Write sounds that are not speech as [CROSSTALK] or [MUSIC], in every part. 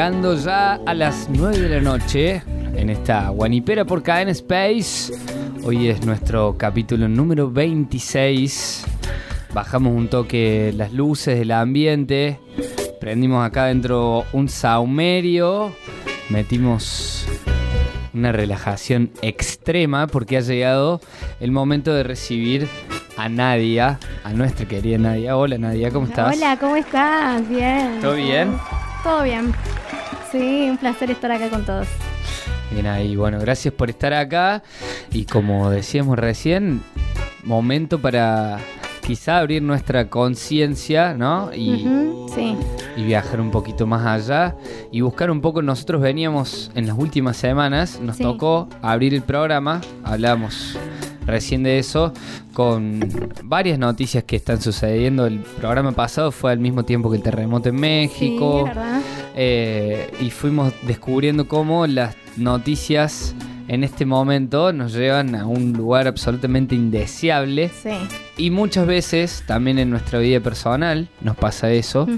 llegando ya a las 9 de la noche en esta Guanipera por KN Space. Hoy es nuestro capítulo número 26. Bajamos un toque las luces del ambiente. Prendimos acá dentro un saumerio. Metimos una relajación extrema porque ha llegado el momento de recibir a Nadia, a nuestra querida Nadia. Hola Nadia, ¿cómo estás? Hola, ¿cómo estás? Bien. ¿Todo bien? Todo bien. Sí, un placer estar acá con todos. Bien ahí, bueno, gracias por estar acá. Y como decíamos recién, momento para quizá abrir nuestra conciencia, ¿no? Y, Ujú, sí. y viajar un poquito más allá y buscar un poco. Nosotros veníamos en las últimas semanas, nos Sí. tocó abrir el programa, hablamos recién de eso, con varias noticias que están sucediendo. El programa pasado fue al mismo tiempo que el terremoto en México. Sí, ¿verdad? Eh, y fuimos descubriendo cómo las noticias en este momento nos llevan a un lugar absolutamente indeseable Sí. y muchas veces también en nuestra vida personal nos pasa eso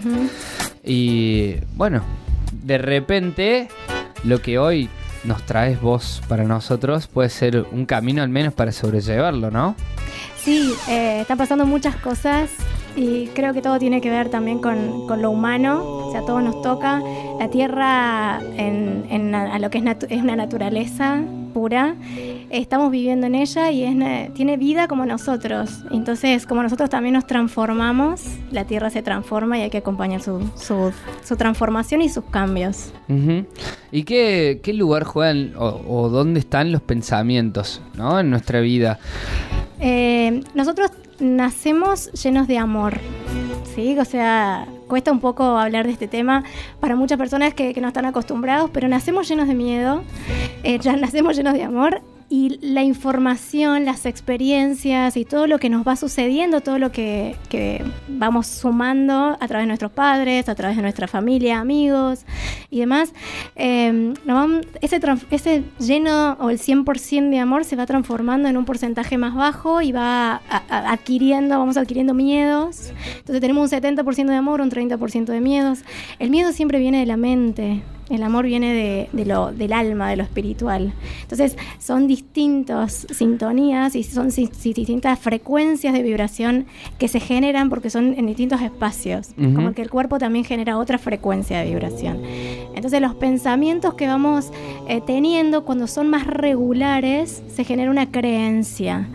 y bueno, de repente lo que hoy nos traes vos para nosotros puede ser un camino al menos para sobrellevarlo, ¿no? Sí, eh, están pasando muchas cosas y creo que todo tiene que ver también con, con lo humano, o sea, todo nos toca. La tierra en, en a lo que es, es una naturaleza pura, estamos viviendo en ella y es, tiene vida como nosotros. Entonces, como nosotros también nos transformamos, la tierra se transforma y hay que acompañar su, su, su transformación y sus cambios. ¿Y qué, qué lugar juegan o, o dónde están los pensamientos ¿no? en nuestra vida? Eh, nosotros nacemos llenos de amor, ¿sí? O sea, cuesta un poco hablar de este tema para muchas personas que, no están acostumbrados, pero nacemos llenos de miedo, eh, ya nacemos llenos de amor y la información, las experiencias y todo lo que nos va sucediendo, todo lo que, que vamos sumando a través de nuestros padres, a través de nuestra familia, amigos y demás, eh, nos van- ese, ese lleno o el 100% de amor se va transformando en un porcentaje más bajo y va a- adquiriendo, vamos adquiriendo miedos. Entonces tenemos un 70% de amor, un 30% de miedos. El miedo siempre viene de la mente. El amor viene de, de lo, del alma, de lo espiritual. Entonces son distintas sintonías y son si- si- distintas frecuencias de vibración que se generan porque son en distintos espacios. Como que el cuerpo también genera otra frecuencia de vibración. Entonces los pensamientos que vamos eh, teniendo cuando son más regulares se genera una creencia.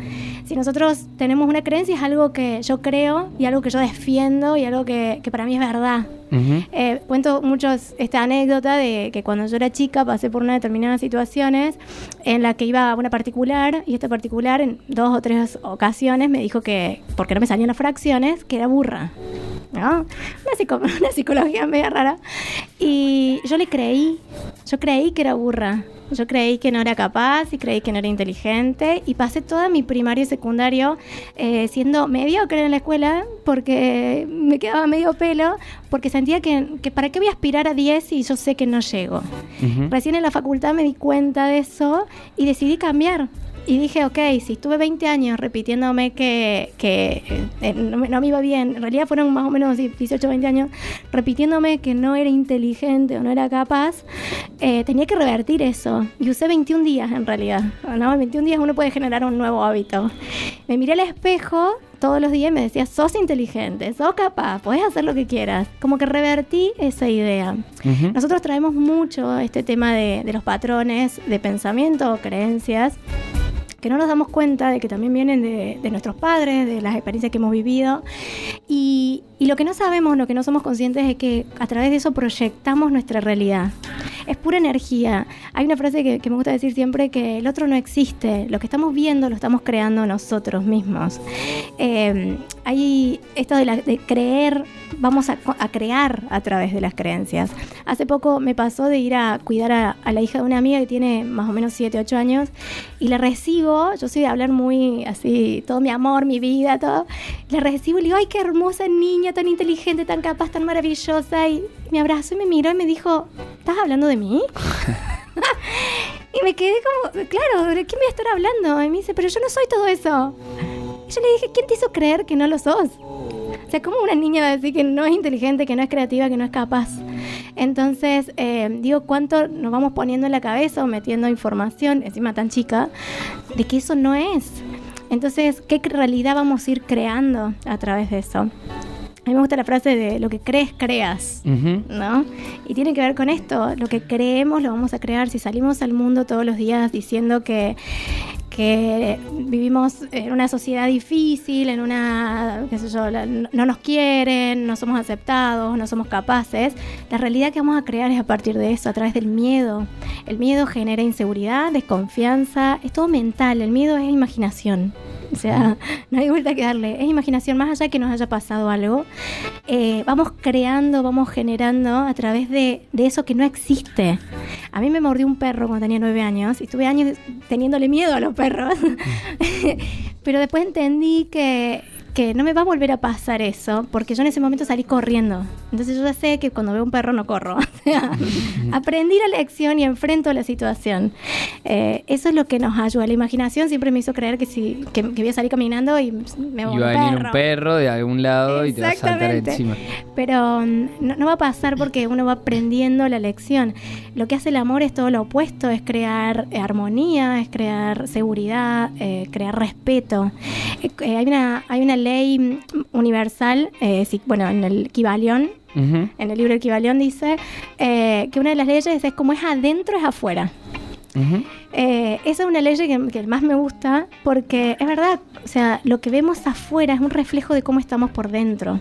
Si nosotros tenemos una creencia es algo que yo creo y algo que yo defiendo y algo que, que para mí es verdad. Eh, cuento mucho esta anécdota de que cuando yo era chica pasé por una determinadas situaciones en la que iba a una particular y esta particular en dos o tres ocasiones me dijo que, porque no me salían las fracciones, que era burra. ¿no? Una, psico- [LAUGHS] una psicología media rara. Y yo le creí, yo creí que era burra. Yo creí que no era capaz y creí que no era inteligente y pasé toda mi primario y secundario eh, siendo mediocre en la escuela porque me quedaba medio pelo porque sentía que, que para qué voy a aspirar a 10 si yo sé que no llego. Ujú. Recién en la facultad me di cuenta de eso y decidí cambiar. Y dije, ok, si estuve 20 años repitiéndome que, que eh, no, me, no me iba bien, en realidad fueron más o menos 18, 20 años, repitiéndome que no era inteligente o no era capaz, eh, tenía que revertir eso. Y usé 21 días en realidad. ¿no? En 21 días uno puede generar un nuevo hábito. Me miré al espejo todos los días y me decía, sos inteligente, sos capaz, podés hacer lo que quieras. Como que revertí esa idea. Nosotros traemos mucho este tema de, de los patrones de pensamiento o creencias que no nos damos cuenta de que también vienen de, de nuestros padres, de las experiencias que hemos vivido. Y, y lo que no sabemos, lo que no somos conscientes es que a través de eso proyectamos nuestra realidad. Es pura energía. Hay una frase que, que me gusta decir siempre que el otro no existe. Lo que estamos viendo lo estamos creando nosotros mismos. Eh, hay esto de, la- de creer, vamos a, a crear a través de las creencias. Hace poco me pasó de ir a cuidar a, a la hija de una amiga que tiene más o menos 7, 8 años y la recibo, yo soy de hablar muy así, todo mi amor, mi vida, todo. La recibo y le digo, ay, qué hermosa niña, tan inteligente, tan capaz, tan maravillosa. Y me abrazó y me miró y me dijo, ¿estás hablando de mí? [LAUGHS] y me quedé como, claro, ¿de quién voy a estar hablando? Y me dice, pero yo no soy todo eso. Y yo le dije, ¿quién te hizo creer que no lo sos? O sea, ¿cómo una niña va a decir que no es inteligente, que no es creativa, que no es capaz? Entonces, eh, digo, ¿cuánto nos vamos poniendo en la cabeza o metiendo información, encima tan chica, de que eso no es? Entonces, ¿qué realidad vamos a ir creando a través de eso? A mí me gusta la frase de lo que crees, creas, ¿no? Y tiene que ver con esto, lo que creemos lo vamos a crear. Si salimos al mundo todos los días diciendo que, que vivimos en una sociedad difícil, en una, qué sé yo, no nos quieren, no somos aceptados, no somos capaces, la realidad que vamos a crear es a partir de eso, a través del miedo. El miedo genera inseguridad, desconfianza, es todo mental, el miedo es imaginación. [LAUGHS] O sea, no hay vuelta que darle. Es imaginación, más allá que nos haya pasado algo. Eh, vamos creando, vamos generando a través de, de, eso que no existe. A mí me mordió un perro cuando tenía nueve años y estuve años teniéndole miedo a los perros. [LAUGHS] Pero después entendí que que no me va a volver a pasar eso, porque yo en ese momento salí corriendo. Entonces yo ya sé que cuando veo un perro no corro. [LAUGHS] aprendí la lección y enfrento la situación. Eh, eso es lo que nos ayuda. La imaginación siempre me hizo creer que, si, que, voy a salir caminando y me voy a venir un perro de algún lado y te va a saltar encima. Pero mm, no, va a pasar porque uno va aprendiendo la lección. Lo que hace el amor es todo lo opuesto, es crear eh, armonía, es crear seguridad, eh, crear respeto. hay una, hay una ley universal, eh, bueno, en el Kibalión, en el libro Kibalión dice eh, que una de las leyes es como es adentro es afuera. Eh, esa es una ley que, más me gusta porque es verdad, o sea, lo que vemos afuera es un reflejo de cómo estamos por dentro.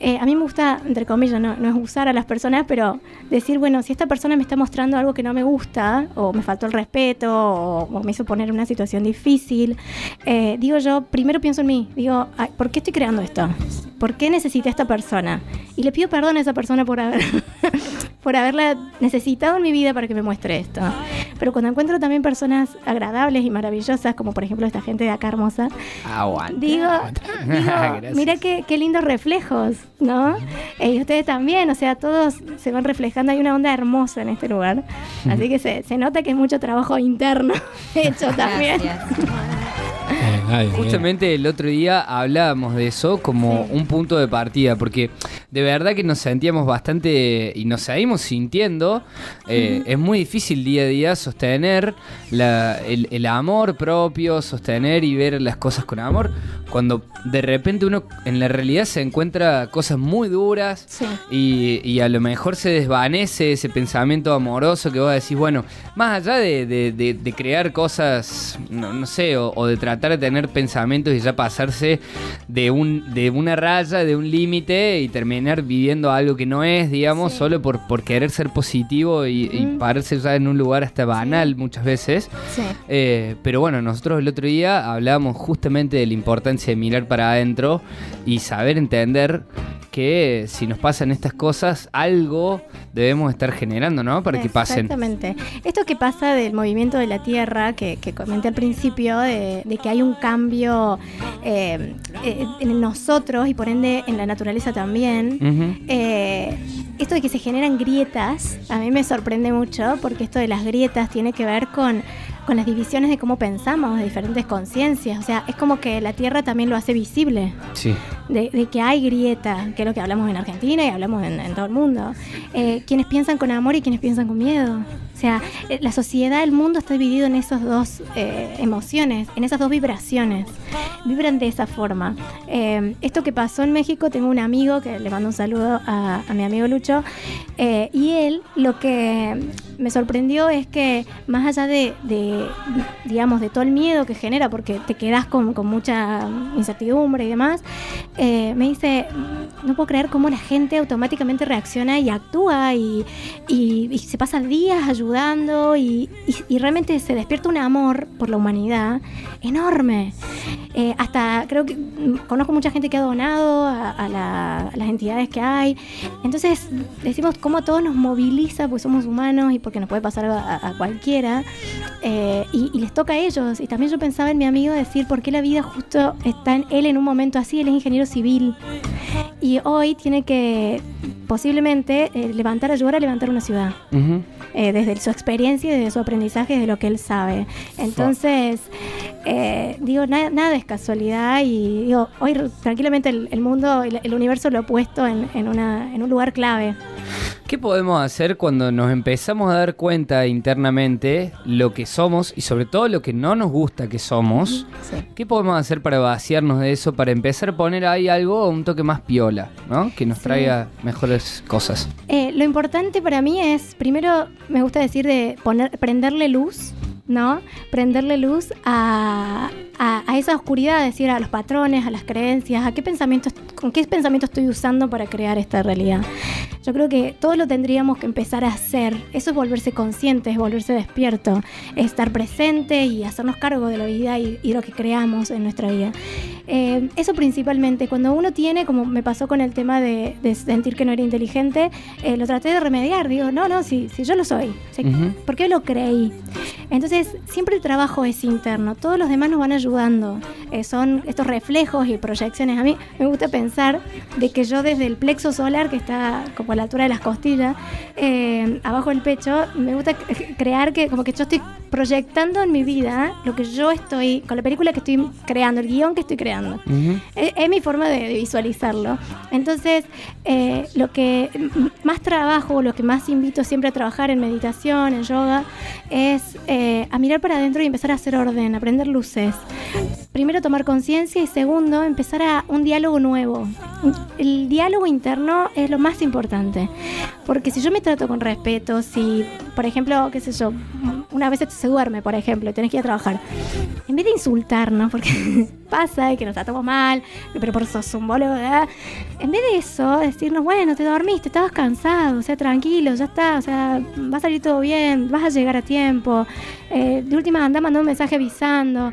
Eh, a mí me gusta, entre comillas, no, es usar a las personas, pero decir, bueno, si esta persona me está mostrando algo que no me gusta, o me faltó el respeto, o, me hizo poner en una situación difícil, eh, digo yo, primero pienso en mí, digo, ¿por qué estoy creando esto? ¿Por qué necesita esta persona? Y le pido perdón a esa persona por haber [LAUGHS] por haberla necesitado en mi vida para que me muestre esto. Pero cuando encuentro también personas agradables y maravillosas, como por ejemplo esta gente de acá hermosa, digo, [LAUGHS] mira qué, lindos reflejos, ¿no? Y ustedes también, o sea, todos se van reflejando, hay una onda hermosa en este lugar. Así que se, se nota que es mucho trabajo interno [LAUGHS] hecho también. Justamente el otro día hablábamos de eso como un punto de partida, porque de verdad que nos sentíamos bastante y nos seguimos sintiendo. Eh, es muy difícil día a día sostener el, amor propio, sostener y ver las cosas con amor, cuando de repente uno en la realidad se encuentra cosas muy duras y, a lo mejor se desvanece ese pensamiento amoroso que vos decís, bueno, más allá de, crear cosas, no, sé, o de tratar de tener pensamientos y ya pasarse de, un, de una raya, de un límite y terminar viviendo algo que no es, digamos, solo por, por querer ser positivo y, pararse ya en un lugar hasta banal muchas veces. Eh, pero bueno, nosotros el otro día hablábamos justamente de la importancia de mirar para adentro y saber entender que si nos pasan estas cosas, algo debemos estar generando, ¿no? Para que pasen. Exactamente. Esto que pasa del movimiento de la Tierra, que, que comenté al principio, de, que hay un cambio eh, eh, en nosotros y por ende en la naturaleza también. Eh, esto de que se generan grietas, a mí me sorprende mucho porque esto de las grietas tiene que ver con con las divisiones de cómo pensamos, de diferentes conciencias. O sea, es como que la Tierra también lo hace visible. Sí. De, que hay grieta, que es lo que hablamos en Argentina y hablamos en, todo el mundo. Eh, quienes piensan con amor y quienes piensan con miedo. O sea, eh, la sociedad, el mundo está dividido en esas dos eh, emociones, en esas dos vibraciones. Vibran de esa forma. esto que pasó en México, tengo un amigo que le mando un saludo a, mi amigo Lucho, y él lo que me sorprendió es que más allá de digamos, de todo el miedo que genera, porque te quedas con, mucha incertidumbre y demás, eh, me dice, no puedo creer cómo la gente automáticamente reacciona y actúa y, se pasa días ayudando y, realmente se despierta un amor por la humanidad enorme. Eh, hasta creo que conozco mucha gente que ha donado a, las entidades que hay. Entonces decimos cómo todo nos moviliza, porque somos humanos y porque nos puede pasar a, cualquiera. Eh, y, les toca a ellos. Y también yo pensaba en mi amigo decir por qué la vida justo está en él en un momento así, él es ingeniero civil. Y hoy tiene que posiblemente eh, levantar, ayudar a levantar una ciudad. Eh, desde su experiencia y desde su aprendizaje, de lo que él sabe. Entonces, digo, nada, es casualidad y digo, hoy tranquilamente el, mundo, el, el, universo lo ha puesto en, en, una, en un lugar clave. ¿Qué podemos hacer cuando nos empezamos a dar cuenta internamente lo que somos y sobre todo lo que no nos gusta que somos? Sí. ¿Qué podemos hacer para vaciarnos de eso, para empezar a poner ahí algo, un toque más piola, ¿no? Que nos Sí. traiga mejores cosas. Eh, lo importante para mí es, primero me gusta decir de poner, prenderle luz, ¿no? Prenderle luz a, a- a esa oscuridad, es decir, a los patrones, a las creencias, a qué pensamientos, con qué pensamiento estoy usando para crear esta realidad. Yo creo que todo lo tendríamos que empezar a hacer. Eso es volverse consciente, es volverse despierto, es estar presente y hacernos cargo de la vida y, y lo que creamos en nuestra vida. Eh, eso principalmente, cuando uno tiene, como me pasó con el tema de, de sentir que no era inteligente, eh, lo traté de remediar. Digo, no, no, si, si yo lo soy. O sea, Ujú. ¿Por qué lo creí? Entonces, siempre el trabajo es interno. Todos los demás nos van ayudando. Eh, son estos reflejos y proyecciones. A mí me gusta pensar de que yo desde el plexo solar, que está como a la altura de las costillas, eh, abajo del pecho, me gusta crear que como que yo estoy proyectando en mi vida lo que yo estoy, con la película que estoy creando, el guion que estoy creando. Ujú. Es, es mi forma de, de visualizarlo. Entonces, eh, lo que más trabajo, lo que más invito siempre a trabajar en meditación, en yoga, es a mirar para adentro y empezar a hacer orden, a prender luces. Primero tomar conciencia y segundo empezar a un diálogo nuevo. El diálogo interno es lo más importante. Porque si yo me trato con respeto, si, por ejemplo, qué sé yo, una vez se duerme, por ejemplo, y tenés que ir a trabajar, en vez de insultarnos, porque [LAUGHS] pasa y que nos tratamos mal, pero por eso sos un boludo, ¿verdad? en vez de eso, decirnos, bueno, te dormiste, estabas cansado, o sea, tranquilo, ya está, o sea, va a salir todo bien, vas a llegar a tiempo, eh, de última anda mandando un mensaje avisando,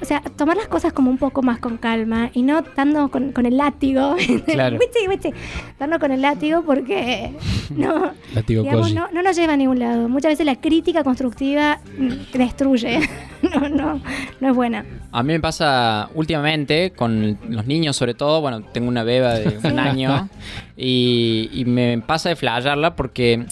o sea, tomar las cosas como un poco más con calma y no dando con, con el látigo, [LAUGHS] Claro. Wichi, wichi, dando con el látigo porque no, Látigo digamos, no, no nos lleva a ningún lado. Muchas veces la crítica constructiva mm, destruye, [LAUGHS] no, no, no es buena. A mí me pasa últimamente con los niños, sobre todo. Bueno, tengo una beba de un año y, y me pasa de flashearla porque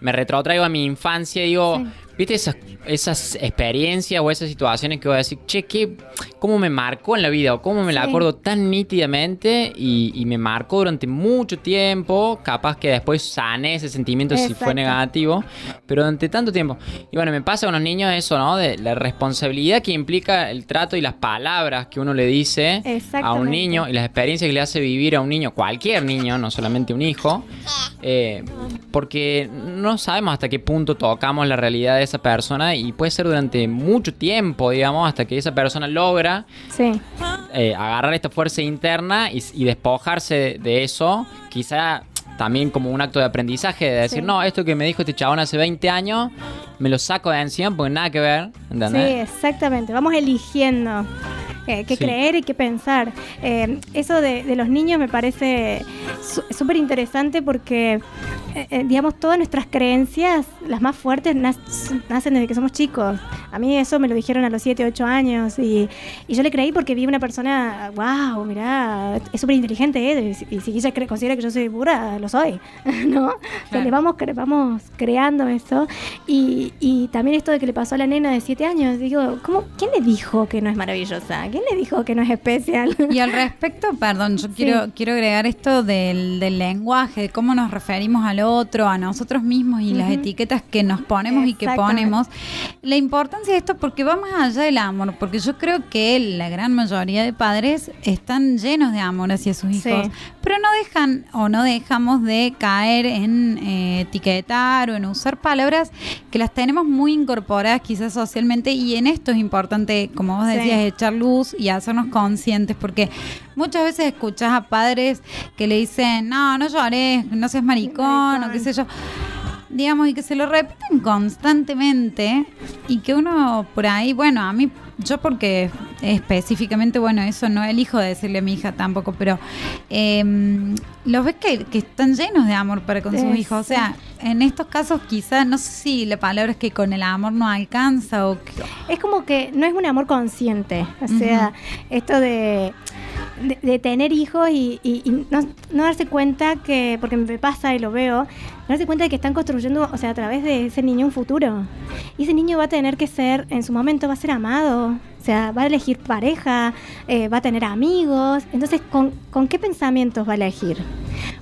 me retrotraigo a mi infancia y digo, Sí. ¿Viste esas, esas experiencias o esas situaciones que voy a decir, che, ¿qué, ¿cómo me marcó en la vida o cómo me la Sí. acuerdo tan nítidamente y, y me marcó durante mucho tiempo? Capaz que después sané ese sentimiento si fue Exacto. negativo, pero durante tanto tiempo. Y bueno, me pasa con los niños eso, ¿no? De la responsabilidad que implica el trato y las palabras que uno le dice a un Exactamente. niño y las experiencias que le hace vivir a un niño, cualquier niño, no solamente un hijo, eh, porque no sabemos hasta qué punto tocamos la realidad de esa persona y puede ser durante mucho tiempo, digamos, hasta que esa persona logra Sí, eh, agarrar esta fuerza interna y, y despojarse de, eso, quizá también como un acto de aprendizaje, de decir, Sí. no, esto que me dijo este chabón hace 20 años, me lo saco de encima porque nada que ver, sí, exactamente. Vamos eligiendo eh, qué Sí. creer y qué pensar. Eh, eso de, de los niños me parece su- súper interesante porque, eh, eh, digamos, todas nuestras creencias, las más fuertes, nac- nacen desde que somos chicos. A mí eso me lo dijeron a los 7, 8 años y, y yo le creí porque vi una persona, wow, mirá, es súper inteligente, ¿eh? y si ella considera que yo soy burra, lo soy, [LAUGHS] ¿no? O sea, le vamos, cre- vamos creando eso. Y, y también esto de que le pasó a la nena de 7 años, digo, ¿cómo, ¿quién le dijo que no es maravillosa? ¿Quién le dijo que no es especial? [LAUGHS] Y al respecto, perdón, yo quiero, quiero agregar esto del, del lenguaje, de cómo nos referimos al otro, a nosotros mismos y las etiquetas que nos ponemos y que ponemos. La importancia de esto porque va más allá del amor, porque yo creo que la gran mayoría de padres están llenos de amor hacia sus Sí. hijos, pero no dejan o no dejamos de caer en eh, etiquetar o en usar palabras que las tenemos muy incorporadas quizás socialmente y en esto es importante, como vos Sí. decías, echar luz y hacernos conscientes, porque muchas veces escuchás a padres que le dicen, no, no llores, no seas maricón, o qué sé yo. Digamos, y que se lo repiten constantemente y que uno por ahí, bueno, a mí, yo porque específicamente, bueno, eso no elijo de decirle a mi hija tampoco, pero eh, los ves que, que están llenos de amor para con sus hijos. O sea, en estos casos quizás, no sé si la palabra es que con el amor no alcanza o que, Es como que no es un amor consciente. O sea, esto de, de, de tener hijos y, y- y no, no darse cuenta que, porque me pasa y lo veo, darse cuenta de que están construyendo, o sea, a través de ese niño un futuro. Y ese niño va a tener que ser, en su momento va a ser amado. Sea, va a elegir pareja, eh, va a tener amigos. Entonces, ¿con, con qué pensamientos va a elegir?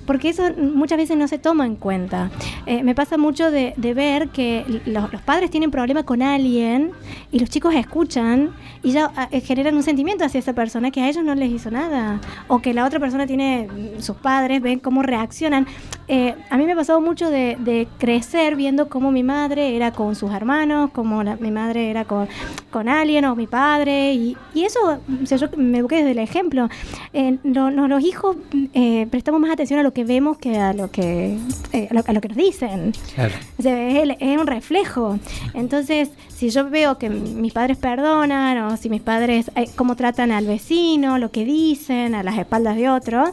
porque eso muchas veces no se toma en cuenta. Eh, me pasa mucho de, de ver que los, los padres tienen problemas con alguien y los chicos escuchan y ya eh, generan un sentimiento hacia esa persona que a ellos no les hizo nada. O que la otra persona tiene, mm, sus padres ven cómo reaccionan. Eh, a mí me ha pasado mucho de, de crecer viendo cómo mi madre era con sus hermanos, cómo la- mi madre era con, con alguien o mi padre. Y, y eso, o sea, yo me eduqué desde el ejemplo. Eh, no- no, los hijos eh, prestamos más atención a lo que vemos que a lo que, eh, a lo, a lo que nos dicen. Claro. O sea, es, el- es un reflejo. Entonces, si yo veo que mis padres perdonan o si mis padres, eh, cómo tratan al vecino, lo que dicen a las espaldas de otro,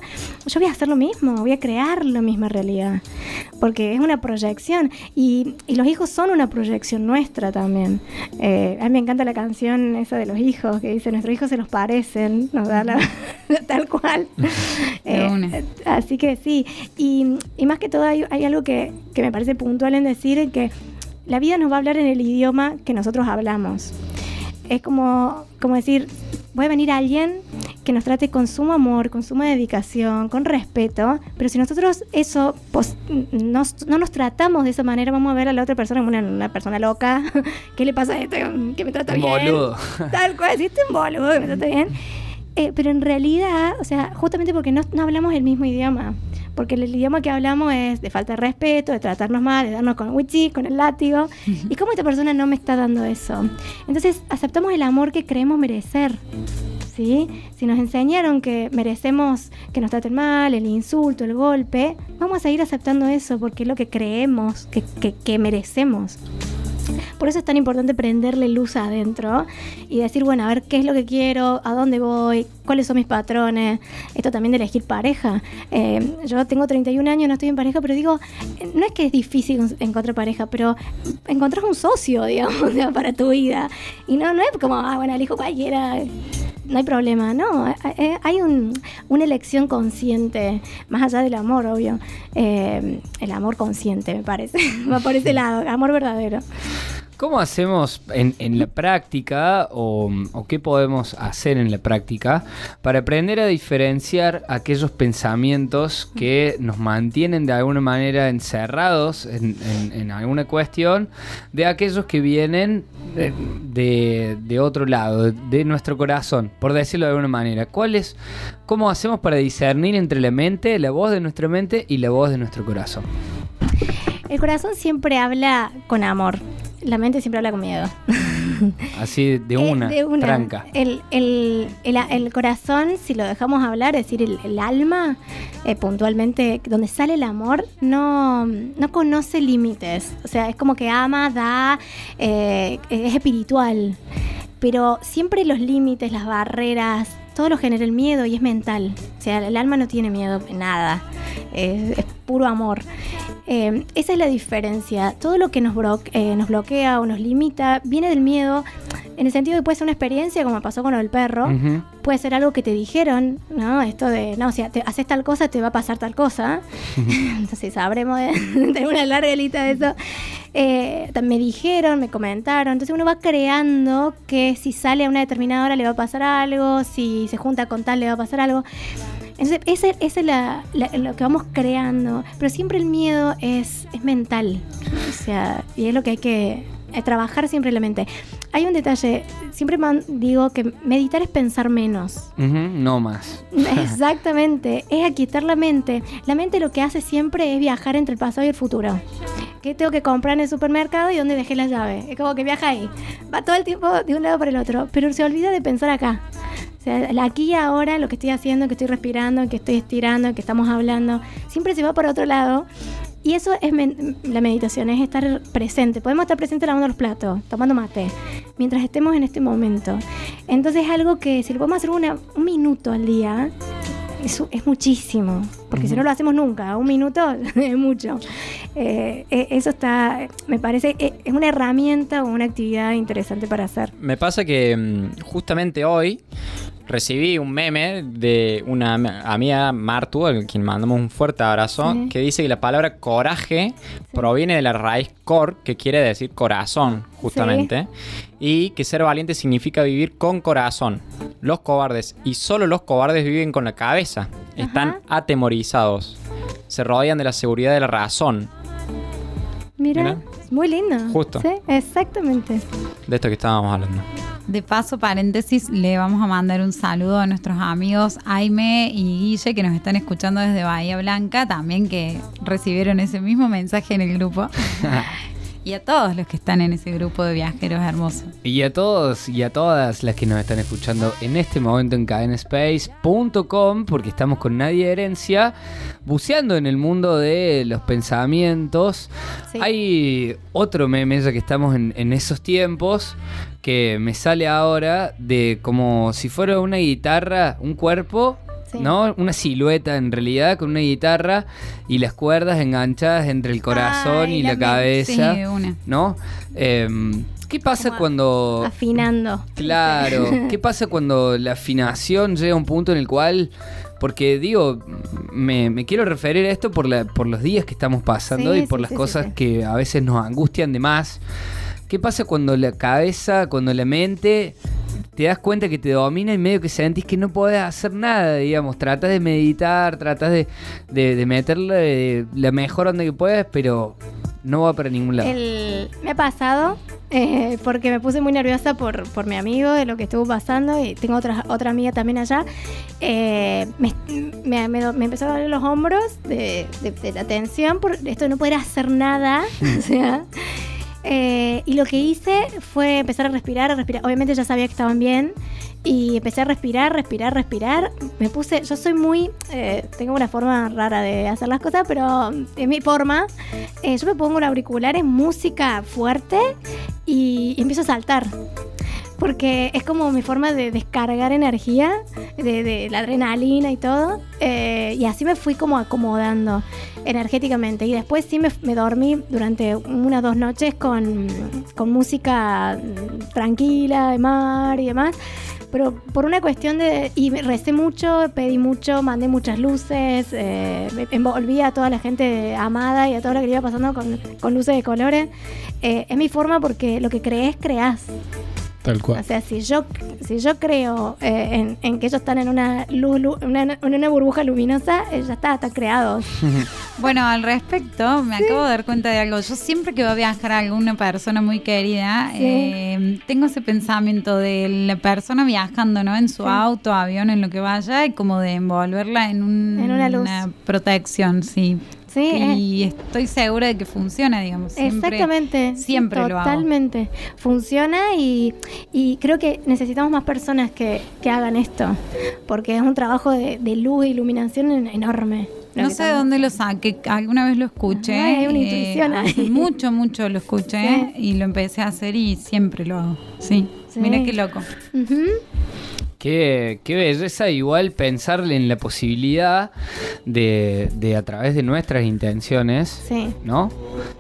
yo voy a hacer lo mismo, voy a crear la misma realidad. Porque es una proyección. Y, y los hijos son una proyección nuestra también. Eh, a mí me encanta la canción esa de los hijos, que dice, nuestros hijos se nos parecen, nos da la, [LAUGHS] tal cual. [LAUGHS] Una. Así que sí, y, y más que todo hay, hay algo que, que me parece puntual en decir que la vida nos va a hablar en el idioma que nosotros hablamos. Es como, como decir, puede venir alguien que nos trate con sumo amor, con suma dedicación, con respeto, pero si nosotros eso pos- nos- no nos tratamos de esa manera, vamos a ver a la otra persona como una, una persona loca. [LAUGHS] ¿Qué le pasa a este que me trata Un bien? boludo. [LAUGHS] Tal cual, si este es un boludo que me trata bien. Eh, pero en realidad, o sea, justamente porque no, no hablamos el mismo idioma. Porque el idioma que hablamos es de falta de respeto, de tratarnos mal, de darnos con el wichi, con el látigo. ¿Y cómo esta persona no me está dando eso? Entonces, aceptamos el amor que creemos merecer. ¿Sí? Si nos enseñaron que merecemos que nos traten mal, el insulto, el golpe, vamos a seguir aceptando eso porque es lo que creemos que, que- que merecemos. Por eso es tan importante prenderle luz adentro y decir, bueno, a ver qué es lo que quiero, a dónde voy, cuáles son mis patrones. Esto también de elegir pareja. Eh, yo tengo 31 años, no estoy en pareja, pero digo, eh, no es que es difícil encontrar pareja, pero encontrás un socio, [LAUGHS] digamos, para tu vida. Y no, no es como, ah, bueno, elijo cualquiera. No hay problema, no. Eh, Hay un- una elección consciente, más allá del amor, obvio. El amor consciente, me parece. [LAUGHS] Va por ese lado, amor verdadero. ¿Cómo hacemos en, la práctica o, qué podemos hacer en la práctica para aprender a diferenciar aquellos pensamientos que nos mantienen de alguna manera encerrados en, alguna cuestión de aquellos que vienen de, de- de otro lado, de, de nuestro corazón, por decirlo de alguna manera? ¿Cuál es, ¿Cómo hacemos para discernir entre la mente, la voz de nuestra mente y la voz de nuestro corazón? El corazón siempre habla con amor. La mente siempre habla con miedo. [LAUGHS] Así de Eh, una, de una. tranca. El, el- el- el corazón, si lo dejamos hablar, es decir, el, alma, eh, puntualmente, donde sale el amor, no, no conoce límites. O sea, es como que ama, da, eh, es espiritual. Pero siempre los límites, las barreras, todo lo genera el miedo y es mental. O sea, el alma no tiene miedo en nada. Es, es puro amor. Eh, esa es la diferencia. Todo lo que nos, bro- eh, nos bloquea o nos limita viene del miedo. En el sentido de que puede ser una experiencia, como pasó con el perro. Puede ser algo que te dijeron, ¿no? Esto de, no, si te haces tal cosa, te va a pasar tal cosa. [LAUGHS] Entonces sabremos de, [LAUGHS] de una larga lista de eso. Eh, me dijeron, me comentaron. Entonces uno va creando que si sale a una determinada hora le va a pasar algo, si se junta con tal le va a pasar algo. Entonces, ese, ese es la- la- lo que vamos creando. Pero siempre el miedo es, es mental. O sea, y es lo que hay que eh, trabajar siempre en la mente. Hay un detalle, siempre man- digo que meditar es pensar menos. No más. [LAUGHS] Exactamente, es aquietar la mente. La mente lo que hace siempre es viajar entre el pasado y el futuro. ¿Qué tengo que comprar en el supermercado y dónde dejé la llave? Es como que viaja ahí. Va todo el tiempo de un lado para el otro, pero se olvida de pensar acá. O sea, aquí y ahora, lo que estoy haciendo, que estoy respirando, que estoy estirando, que estamos hablando, siempre se va para otro lado. Y eso es men- la meditación, es estar presente. Podemos estar presentes lavando los platos, tomando mate, mientras estemos en este momento. Entonces es algo que si lo podemos hacer una- un minuto al día, es, es muchísimo. Porque si no lo hacemos nunca, un minuto [LAUGHS] es mucho. Eh, eh, eso está, me parece, eh, es una herramienta o una actividad interesante para hacer. Me pasa que mm, justamente hoy recibí un meme de una am- amiga, Martu, a quien mandamos un fuerte abrazo, Sí. que dice que la palabra coraje proviene de la raíz cor, que quiere decir corazón, justamente, y que ser valiente significa vivir con corazón. Los cobardes, y solo los cobardes viven con la cabeza, están atemorizados. se rodean de la seguridad de la razón. Mira, Mira. es muy lindo. Justo. Sí, exactamente. De esto que estábamos hablando. De paso, paréntesis, le vamos a mandar un saludo a nuestros amigos Aime y Guille que nos están escuchando desde Bahía Blanca, también que recibieron ese mismo mensaje en el grupo. [LAUGHS] y a todos los que están en ese grupo de viajeros hermosos. Y a todos y a todas las que nos están escuchando en este momento en cadenaspace.com, porque estamos con Nadia Herencia, buceando en el mundo de los pensamientos. Sí. Hay otro meme, ya que estamos en, en esos tiempos, que me sale ahora de como si fuera una guitarra, un cuerpo. Sí. ¿No? Una silueta en realidad con una guitarra y las cuerdas enganchadas entre el corazón Ay, y la cabeza. Sí, una. ¿no? Em, ¿Qué pasa Como cuando... Afinando. Claro, [LAUGHS] ¿qué pasa cuando la afinación llega a un punto en el cual... Porque digo, me, me quiero referir a esto por, la, por los días que estamos pasando Sí, y por las cosas que a veces nos angustian de más. ¿Qué pasa cuando la cabeza, cuando la mente te das cuenta que te domina y medio que sentís que no podés hacer nada, digamos? Tratas de meditar, tratas de, de, meterle la mejor onda que puedes, pero no va para ningún lado. El- me ha pasado eh, porque me puse muy nerviosa por, por mi amigo, de lo que estuvo pasando, y tengo otra, otra amiga también allá. Eh, me, me, empezó a doler los hombros de, de- de la tensión por esto de no poder hacer nada. [LAUGHS] o sea, eh, y lo que hice fue empezar a respirar, a respirar. Obviamente ya sabía que estaban bien. Y empecé a respirar, respirar, respirar. Me puse, yo soy muy, eh, tengo una forma rara de hacer las cosas, pero es mi forma. Eh, yo me pongo en auriculares, música fuerte y, y empiezo a saltar. Porque es como mi forma de descargar energía, de, de la adrenalina y todo. Eh, y así me fui como acomodando energéticamente. Y después sí me, me dormí durante unas dos noches con, con música mm, tranquila, de mar y demás. Pero por una cuestión de... Y recé mucho, pedí mucho, mandé muchas luces, eh, envolví a toda la gente amada y a todo lo que iba pasando con, con luces de colores. Eh, es mi forma porque lo que crees, creas. Tal O cual. sea, si yo, si yo creo eh, en, en que ellos están en una, luz, lu- una, en una burbuja luminosa, eh, ya está, están creados. [LAUGHS] Bueno, al respecto, me acabo de dar cuenta de algo. Yo siempre que voy a viajar a alguna persona muy querida, Sí. eh, tengo ese pensamiento de la persona viajando, ¿no? En su Sí. auto, avión, en lo que vaya, y como de envolverla en, un- En una luz. protección, sí. Sí, y estoy segura de que funciona, digamos. Siempre, Exactamente. Siempre lo hago. Totalmente. Funciona y, y creo que necesitamos más personas que, que hagan esto. Porque es un trabajo de, de luz e iluminación en- enorme. No sé de dónde lo saqué, alguna vez lo escuché. Ay, hay una eh, intuición ahí. mucho, mucho lo escuché [LAUGHS] Sí. y lo empecé a hacer y siempre lo hago. Sí, mira qué loco. Ujú. Qué, qué belleza igual pensarle en la posibilidad de, de a través de nuestras intenciones, Sí. ¿no?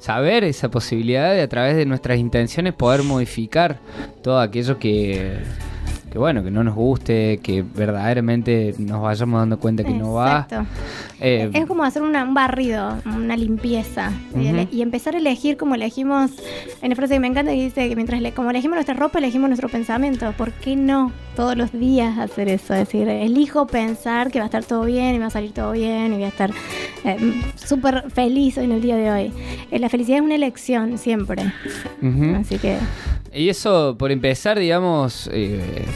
Saber esa posibilidad de a través de nuestras intenciones poder modificar todo aquello que, que bueno, que no nos guste, que verdaderamente nos vayamos dando cuenta que no va. Eh, Es como hacer una- un barrido, una limpieza. y, empezar a elegir como elegimos. Hay una frase que me encanta que dice que mientras le- como elegimos nuestra ropa, elegimos nuestro pensamiento. ¿Por qué no todos los días hacer eso? Es decir, elijo pensar que va a estar todo bien y va a salir todo bien y voy a estar eh, súper feliz en el día de hoy. Eh, la felicidad es una elección siempre. Así que. Y eso, por empezar, digamos, eh,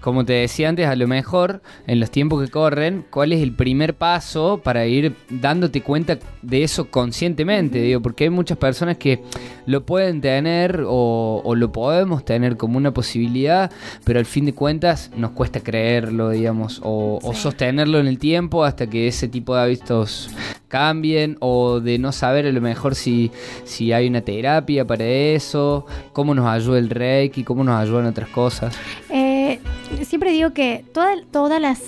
como te decía antes, a lo mejor en los tiempos que corren, ¿cuál es el primer paso para ir dándote cuenta de eso conscientemente? Digo, porque hay muchas personas que lo pueden tener o, o lo podemos tener como una posibilidad, pero al fin de cuentas nos cuesta creerlo, digamos, o, sostenerlo en el tiempo hasta que ese tipo de hábitos cambien o de no saber a lo mejor si, si hay una terapia para eso, cómo nos ayuda el reiki, cómo nos ayudan otras cosas. Eh, siempre digo que toda- todas las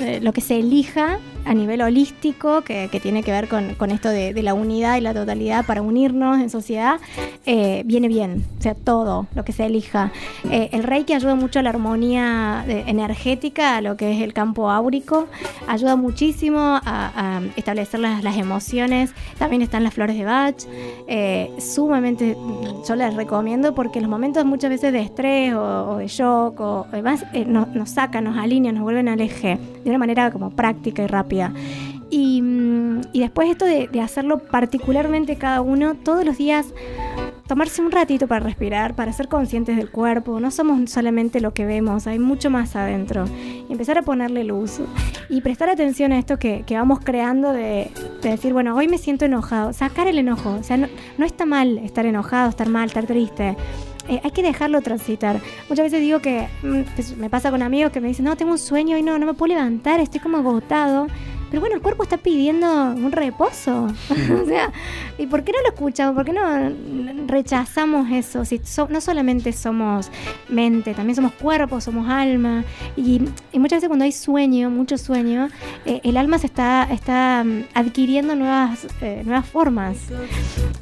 eh, lo que se elija a nivel holístico, que, tiene que ver con, esto de, la unidad y la totalidad para unirnos en sociedad, eh, viene bien. O sea, todo lo que se elija. Eh, el Reiki ayuda mucho a la armonía eh, energética, a lo que es el campo áurico. Ayuda muchísimo a, establecer las, emociones. También están las flores de Bach. Eh, sumamente, yo las recomiendo porque los momentos muchas veces de estrés o, de shock o demás nos, nos sacan, nos alinean, nos vuelven al eje de una manera como práctica y rápida. Y, mm, y después esto de, hacerlo particularmente cada uno, todos los días tomarse un ratito para respirar, para ser conscientes del cuerpo. No somos solamente lo que vemos, hay mucho más adentro. Y empezar a ponerle luz y prestar atención a esto que, vamos creando de, de decir, bueno, hoy me siento enojado. Sacar el enojo. O sea, no, no está mal estar enojado, estar mal, estar triste. Eh, hay que dejarlo transitar. Muchas veces digo que mm, pues, me pasa con amigos que me dicen, no, tengo un sueño y no, no me puedo levantar, estoy como agotado. Pero bueno, el cuerpo está pidiendo un reposo. [LAUGHS] o sea, ¿y por qué no lo escuchamos? ¿Por qué no rechazamos eso? Si so- no solamente somos mente, también somos cuerpo, somos alma. Y, y muchas veces cuando hay sueño, mucho sueño, eh, el alma se está, está mm, adquiriendo nuevas, eh, nuevas formas.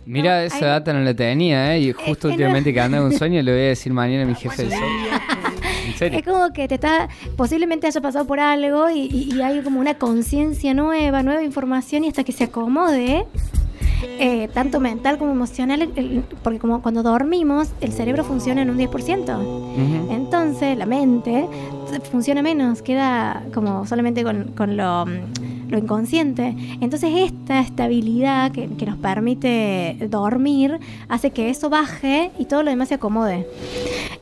Mira, No, esa hay- data no la tenía, ¿eh? Y justo que últimamente que anda con [LAUGHS] sueño le voy a decir mañana a mi jefe del sol. ¿En serio? Es como que te está, posiblemente haya pasado por algo y, y- y hay como una conciencia nueva, nueva información y hasta que se acomode, eh, tanto mental como emocional, el- el- porque como cuando dormimos el cerebro funciona en un 10%. Ujú. Entonces la mente funciona menos, queda como solamente con, con lo, lo inconsciente. Entonces esta estabilidad que, que nos permite dormir hace que eso baje y todo lo demás se acomode.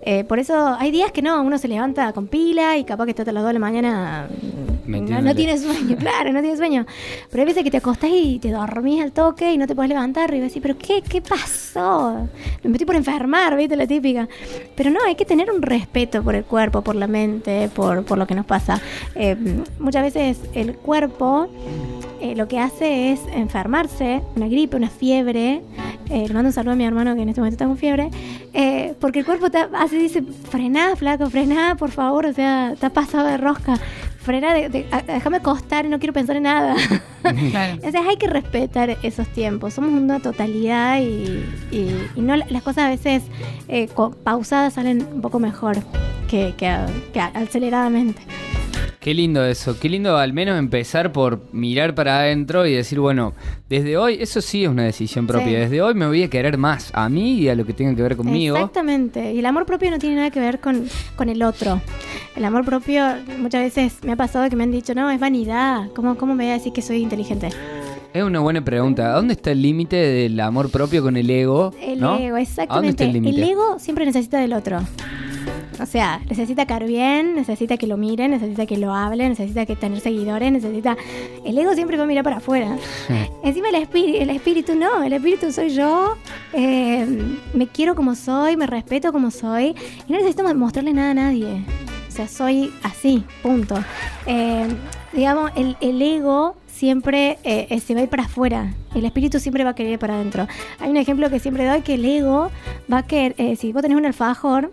Eh, por eso hay días que no, uno se levanta con pila y capaz que está hasta las 2 de la mañana no, no tiene sueño, [LAUGHS] claro, no tiene sueño. Pero hay veces que te acostás y te dormís al toque y no te puedes levantar y vas a decir, pero qué, ¿qué pasó? Me metí por enfermar, ¿viste? La típica. Pero no, hay que tener un respeto por el cuerpo, por la mente, por, por lo que nos pasa. Eh, muchas veces el cuerpo eh, lo que hace es enfermarse, una gripe, una fiebre. Eh, le mando un saludo a mi hermano que en este momento está con fiebre. eh, porque el cuerpo te hace, dice, frená, flaco, frená, por favor. O sea, está pasado de rosca. Frená, de- de- a- déjame acostar y no quiero pensar en nada. [LAUGHS] Claro. [LAUGHS] O sea, hay que respetar esos tiempos. Somos una totalidad y, y- y no las cosas a veces eh, pausadas salen un poco mejor que, que, que aceleradamente. Qué lindo eso, qué lindo al menos empezar por mirar para adentro y decir, bueno, desde hoy, eso sí es una decisión propia, Sí. desde hoy me voy a querer más a mí y a lo que tenga que ver conmigo. Exactamente. Y el amor propio no tiene nada que ver con, con el otro. El amor propio, muchas veces me ha pasado que me han dicho, no, es vanidad. ¿Cómo, cómo me voy a decir que soy inteligente? Es una buena pregunta. ¿Dónde está el límite del amor propio con el ego? El ¿no? ego, ¿A dónde está exactamente. el El, ego siempre necesita del otro. O sea, necesita caer bien, necesita que lo miren, necesita que lo hablen, necesita que tener seguidores, necesita... El ego siempre va a mirar para afuera. [LAUGHS] Encima el, espíritu, el espíritu no, el espíritu soy yo, eh, me quiero como soy, me respeto como soy y no necesito mostrarle nada a nadie. O sea, soy así, punto. Eh, digamos, el, el ego siempre eh, eh, se va a ir para afuera. El espíritu siempre va a querer ir para adentro. Hay un ejemplo que siempre doy que el ego va a querer, eh, si vos tenés un alfajor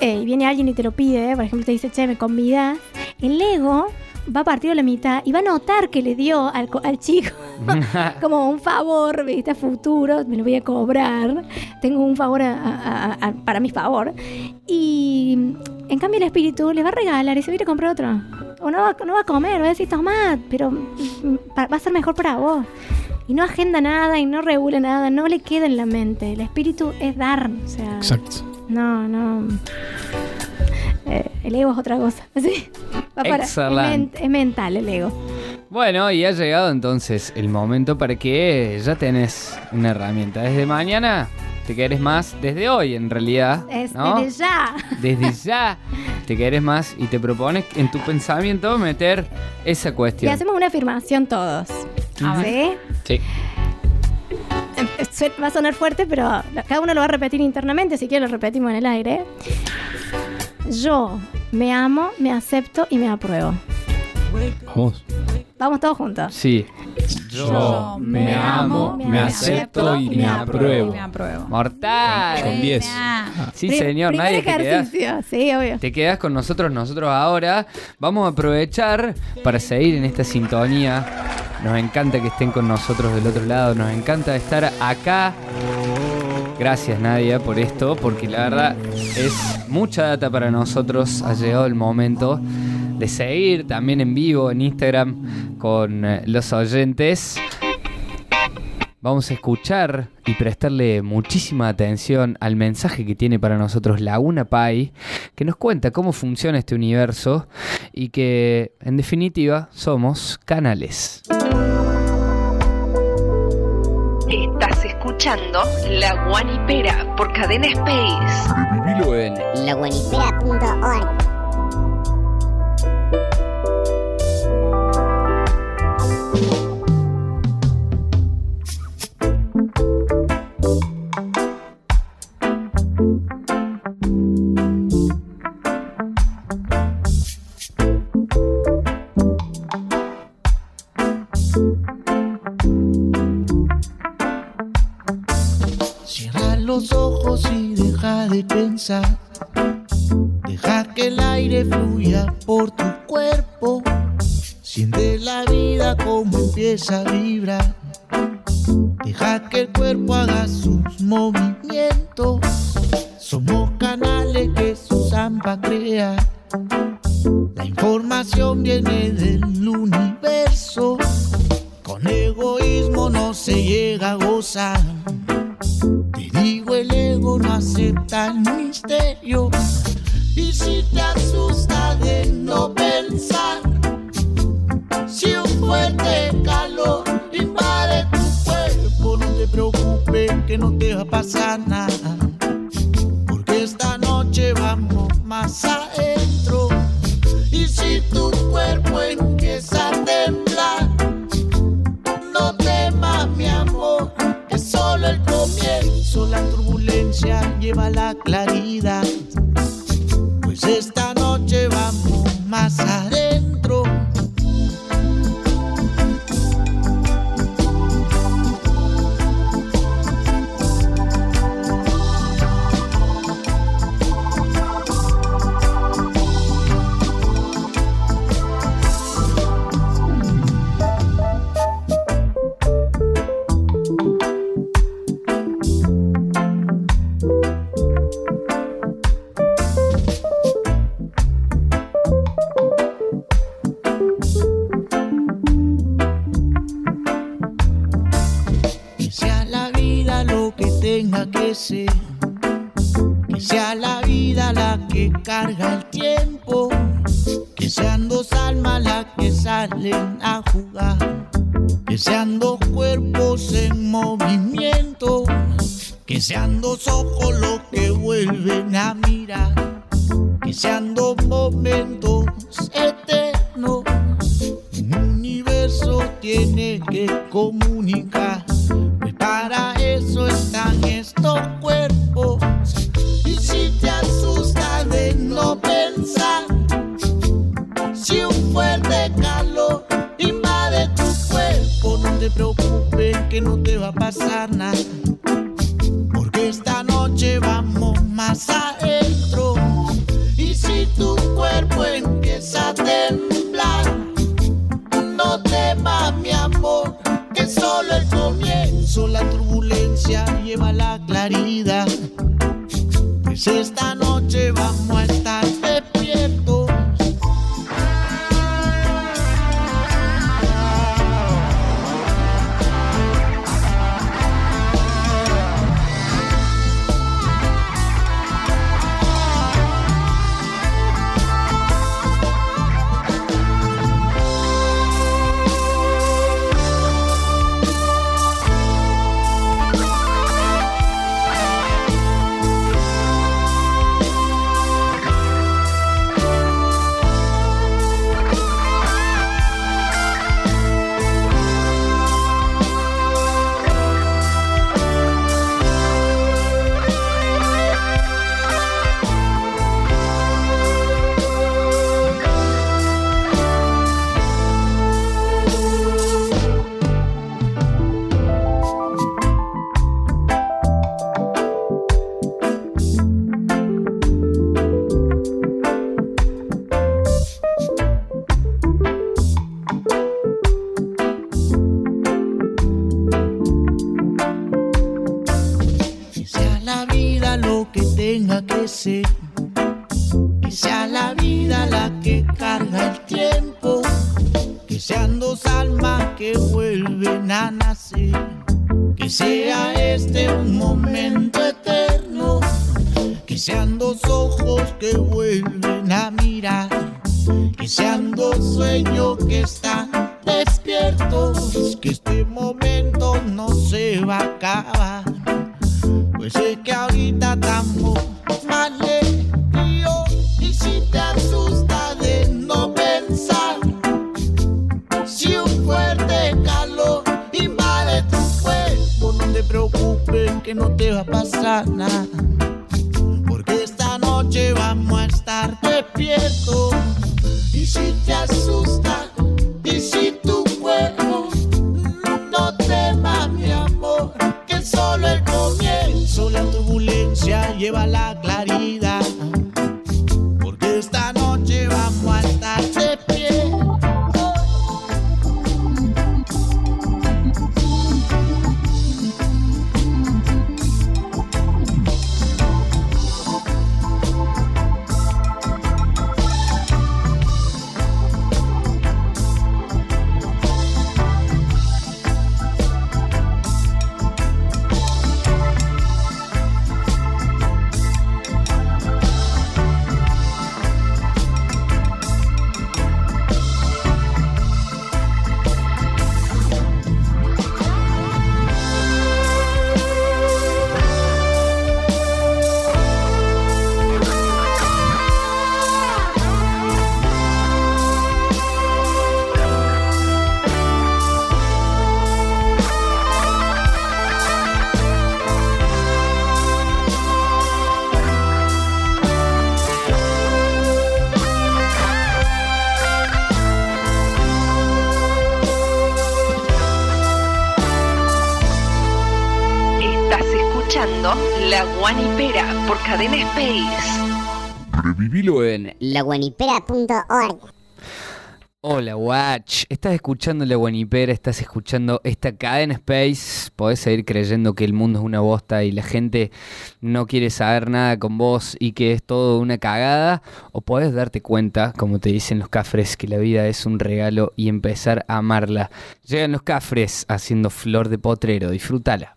eh, y viene alguien y te lo pide, por ejemplo te dice, che, me convidas, el ego va a partir a la mitad y va a notar que le dio al, co- al chico [LAUGHS] como un favor, ¿viste? A futuro, me lo voy a cobrar, tengo un favor a- a- a- a- para mi favor. Y en cambio el espíritu le va a regalar y se va a ir a comprar otro. O no va, no va a comer, va a decir, toma, pero mm, pa- va a ser mejor para vos. Y no agenda nada y no regula nada, no le queda en la mente. El espíritu es dar, o sea... Exacto. No, no. Eh, el ego es otra cosa. [LAUGHS] Sí. Va para- es, Excelente. men- es mental el ego. Bueno, y ha llegado entonces el momento para que ya tenés una herramienta. Desde mañana te querés más, desde hoy en realidad. Es ¿no? desde ya. [LAUGHS] Desde ya te querés más y te propones en tu pensamiento meter esa Y cuestión. hacemos una afirmación todos. ¿Sí? Sí. [LAUGHS] Va a sonar fuerte, pero cada uno lo va a repetir internamente, si quiere lo repetimos en el aire. Yo me amo, me acepto y me apruebo. Vamos. Vamos todos juntos. Sí. Yo me amo, me acepto y me apruebo. Me apruebo. Mortal. Con 10. Buena. Sí, Pri- señor, primer nadie te quedás. ejercicio. Sí, obvio. Te quedas con nosotros, nosotros ahora. Vamos a aprovechar para seguir en esta sintonía. Nos encanta que estén con nosotros del otro lado. Nos encanta estar acá. Gracias Nadia por esto, porque la verdad es mucha data para nosotros. Ha llegado el momento de seguir también en vivo en Instagram con eh, los oyentes. Vamos a escuchar y prestarle muchísima atención al mensaje que tiene para nosotros Laguna Pai, que nos cuenta cómo funciona este universo y que, en definitiva, somos canales. Estás escuchando La Guanipera por Cadena Space. Revivilo en laguanipera.org. Deja que el aire fluya por tu cuerpo. Siente la vida como empieza a vibrar. Deja que el cuerpo haga sus movimientos. Somos canales que para crear. La información viene del universo. Con egoísmo no se llega a gozar. Te digo, el ego no acepta el misterio. Y si te asusta de no pensar, si un fuerte calor invade tu cuerpo, no te preocupes que no te va a pasar nada. Porque esta noche vamos más adentro. Lleva la claridad. Pues esta noche vamos más adentro. Claridad. Pues esta noche vamos a Que sea la vida la que carga el tiempo. Que sean dos almas que vuelven a nacer. Que sea este un momento eterno. Que sean dos ojos que vuelven a mirar. Que sean dos sueños que están despiertos. Que este momento no se va a acabar. Pues es que ahorita tampoco y si te asusta de no pensar, si un fuerte calor invade tu no te preocupes que no te va a pasar nada, porque esta noche vamos a estar despiertos. Guanipera por Cadena Space. Revivilo en laguanipera.org. Hola, Watch. Estás escuchando La Guanipera, estás escuchando esta cadena Space. Podés seguir creyendo que el mundo es una bosta y la gente no quiere saber nada con vos y que es todo una cagada. O podés darte cuenta, como te dicen los cafres, que la vida es un regalo y empezar a amarla. Llegan los cafres haciendo flor de potrero. Disfrútala.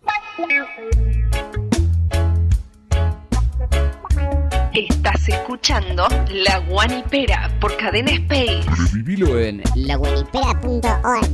Escuchando La Guanipera por Cadena Space. Revivilo en laguanipera.org.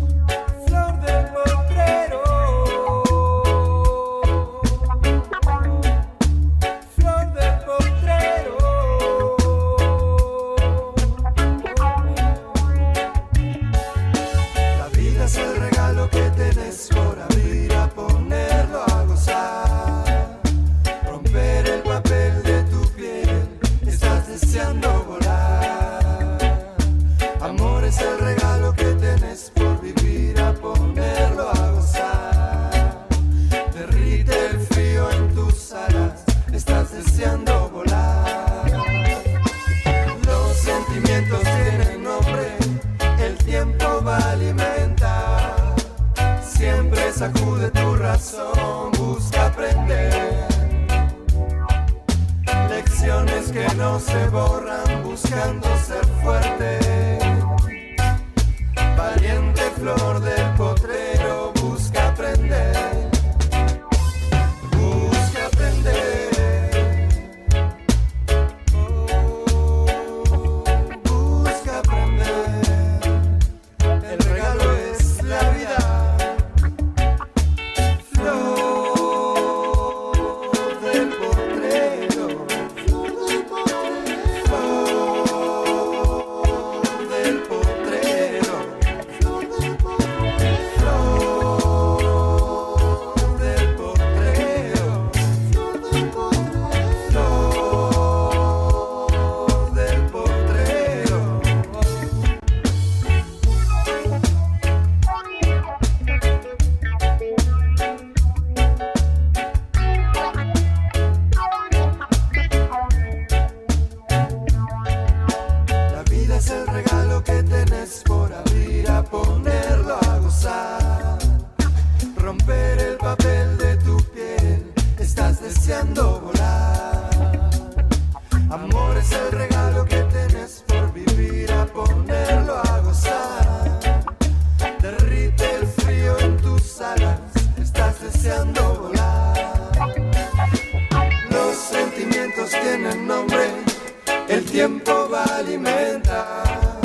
tiempo va a alimentar,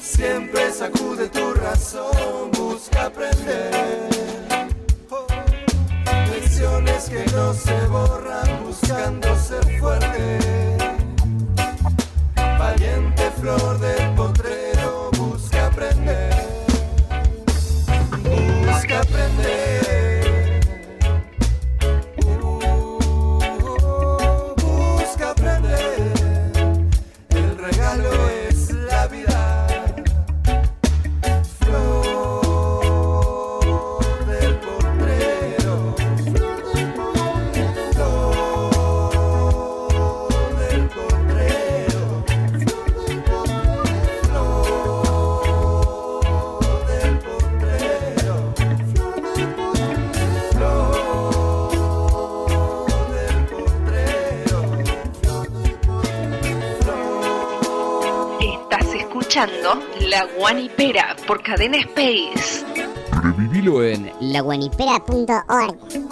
siempre sacude tu por Cadena Space. Revivilo en laguanipera.org.